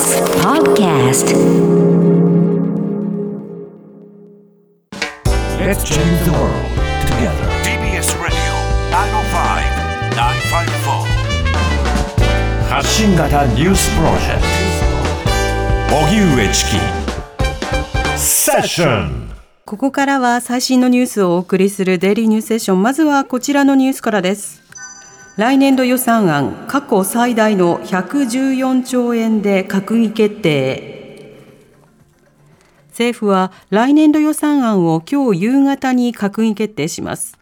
TBS Podcast Let's change the world together. TBS Radio 905-954発信型ニュースプロジェクト荻上チキセッションここからは最新のニュースをお送りするデイリーニュースセッション。まずはこちらのニュースからです。来年度予算案、過去最大の114兆円で閣議決定。政府は来年度予算案を今日夕方に閣議決定します。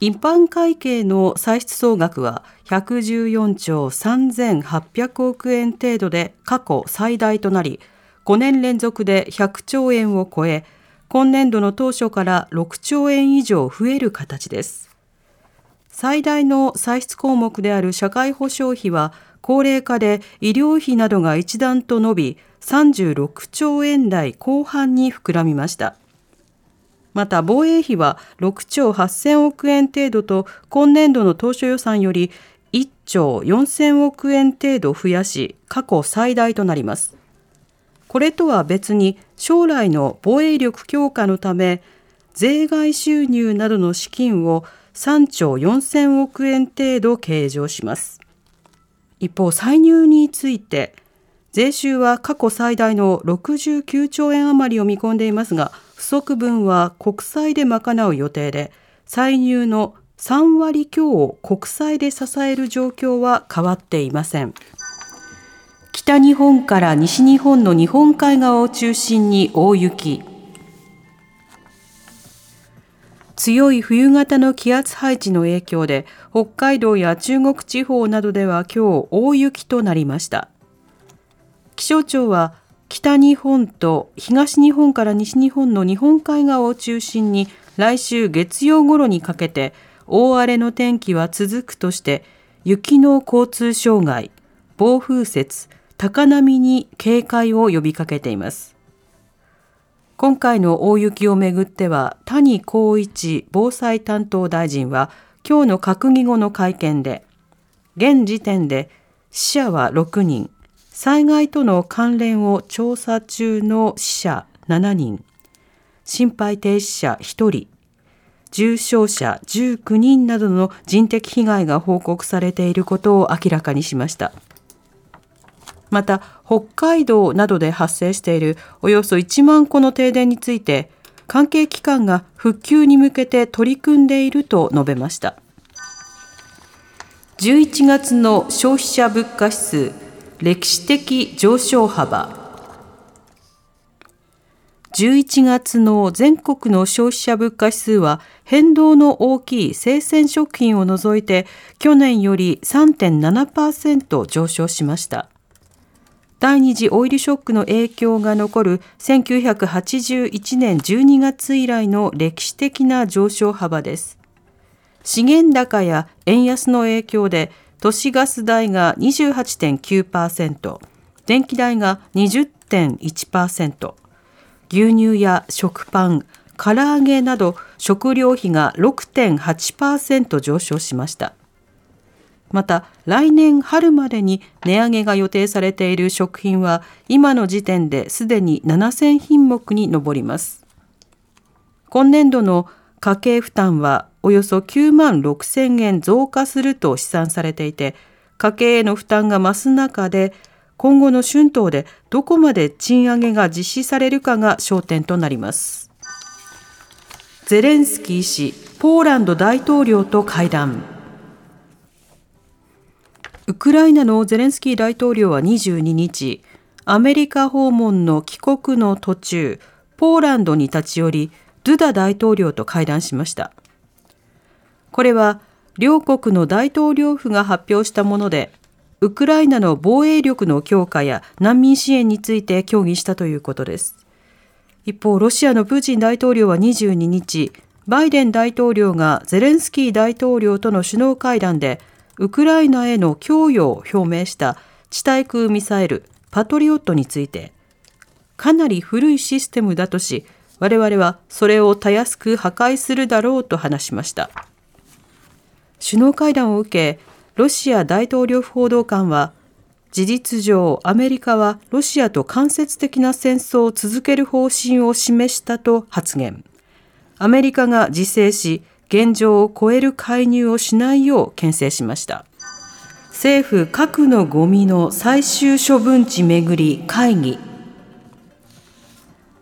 一般会計の歳出総額は114兆3800億円程度で過去最大となり、5年連続で100兆円を超え、今年度の当初から6兆円以上増える形です。最大の歳出項目である社会保障費は高齢化で医療費などが一段と伸び36兆円台後半に膨らみました。また防衛費は6兆8000億円程度と今年度の当初予算より1兆4000億円程度増やし過去最大となります。これとは別に将来の防衛力強化のため税外収入などの資金を3兆4000億円程度計上します。一方、歳入について税収は過去最大の69兆円余りを見込んでいますが不足分は国債で賄う予定で歳入の3割強を国債で支える状況は変わっていません。北日本から西日本の日本海側を中心に大雪強い冬型の気圧配置の影響で北海道や中国地方などでは今日大雪となりました。気象庁は北日本と東日本から西日本の日本海側を中心に来週月曜頃にかけて大荒れの天気は続くとして雪の交通障害暴風雪高波に警戒を呼びかけています。今回の大雪をめぐっては谷光一防災担当大臣は今日の閣議後の会見で現時点で死者は6人。災害との関連を調査中の死者7人。心肺停止者1人。重傷者19人などの人的被害が報告されていることを明らかにしました。また北海道などで発生しているおよそ1万戸の停電について関係機関が復旧に向けて取り組んでいると述べました11月の消費者物価指数歴史的上昇幅11月の全国の消費者物価指数は変動の大きい生鮮食品を除いて去年より3.7%上昇しました。第二次オイルショックの影響が残る1981年12月以来の歴史的な上昇幅です。資源高や円安の影響で都市ガス代が28.9%、電気代が20.1%、牛乳や食パン、唐揚げなど食料費が6.8%上昇しました。また来年春までに値上げが予定されている食品は今の時点ですでに7000品目に上ります。今年度の家計負担はおよそ9万6000円増加すると試算されていて家計への負担が増す中で今後の春闘でどこまで賃上げが実施されるかが焦点となります。ゼレンスキー氏ポーランド大統領と会談。ウクライナのゼレンスキー大統領は22日、アメリカ訪問の帰国の途中、ポーランドに立ち寄り、ドゥダ大統領と会談しました。これは、両国の大統領府が発表したもので、ウクライナの防衛力の強化や難民支援について協議したということです。一方、ロシアのプーチン大統領は22日、バイデン大統領がゼレンスキー大統領との首脳会談で、ウクライナへの供与を表明した地対空ミサイルパトリオットについてかなり古いシステムだとし我々はそれをたやすく破壊するだろうと話しました。首脳会談を受けロシア大統領府報道官は事実上アメリカはロシアと間接的な戦争を続ける方針を示したと発言。アメリカが自制し現状を超える介入をしないよう牽制しました。政府核のゴミの最終処分地めぐり会議。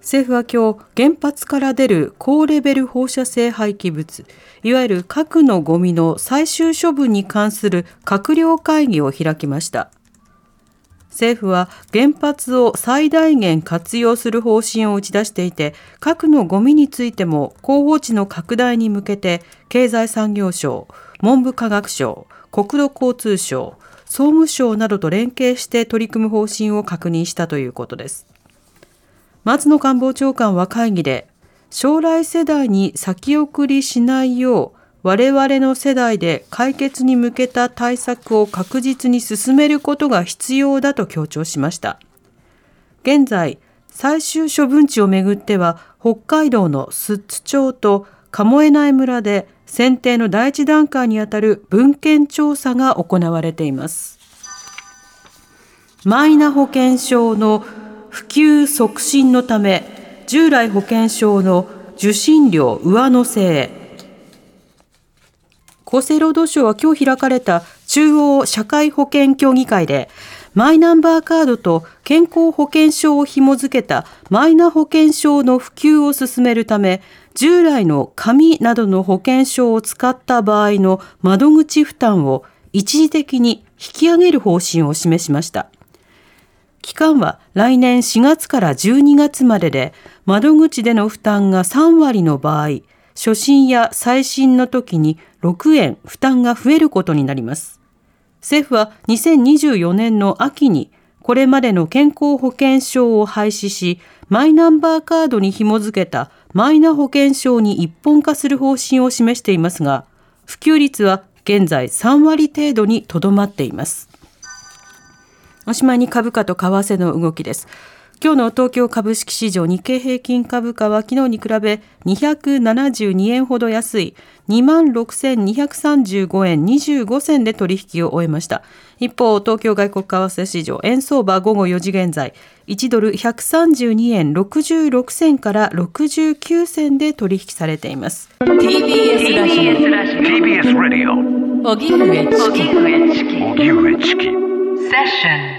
政府は今日原発から出る高レベル放射性廃棄物いわゆる核のゴミの最終処分に関する閣僚会議を開きました。政府は原発を最大限活用する方針を打ち出していて核のゴミについても候補地の拡大に向けて経済産業省文部科学省国土交通省総務省などと連携して取り組む方針を確認したということです。松野官房長官は会議で将来世代に先送りしないよう我々の世代で解決に向けた対策を確実に進めることが必要だと強調しました。現在、最終処分地をめぐっては北海道の寿都町と鴨江内村で選定の第一段階にあたる文献調査が行われています。マイナ保険証の普及促進のため従来保険証の受信料上乗せへ厚生労働省は今日開かれた中央社会保険協議会でマイナンバーカードと健康保険証を紐付けたマイナ保険証の普及を進めるため従来の紙などの保険証を使った場合の窓口負担を一時的に引き上げる方針を示しました。期間は来年4月から12月までで、窓口での負担が3割の場合、初診や再診の時に6円負担が増えることになります。政府は2024年の秋にこれまでの健康保険証を廃止し、マイナンバーカードに紐付けたマイナ保険証に一本化する方針を示していますが、普及率は現在3割程度にとどまっています。おしまいに株価と為替の動きです。今日の東京株式市場日経平均株価は昨日に比べ272円ほど安い26,235円25銭で取引を終えました。一方、東京外国為替市場円相場午後4時現在1ドル132円66銭から69銭で取引されています。TBS ラジオ TBS ラジオ荻上チキ荻上チキセッション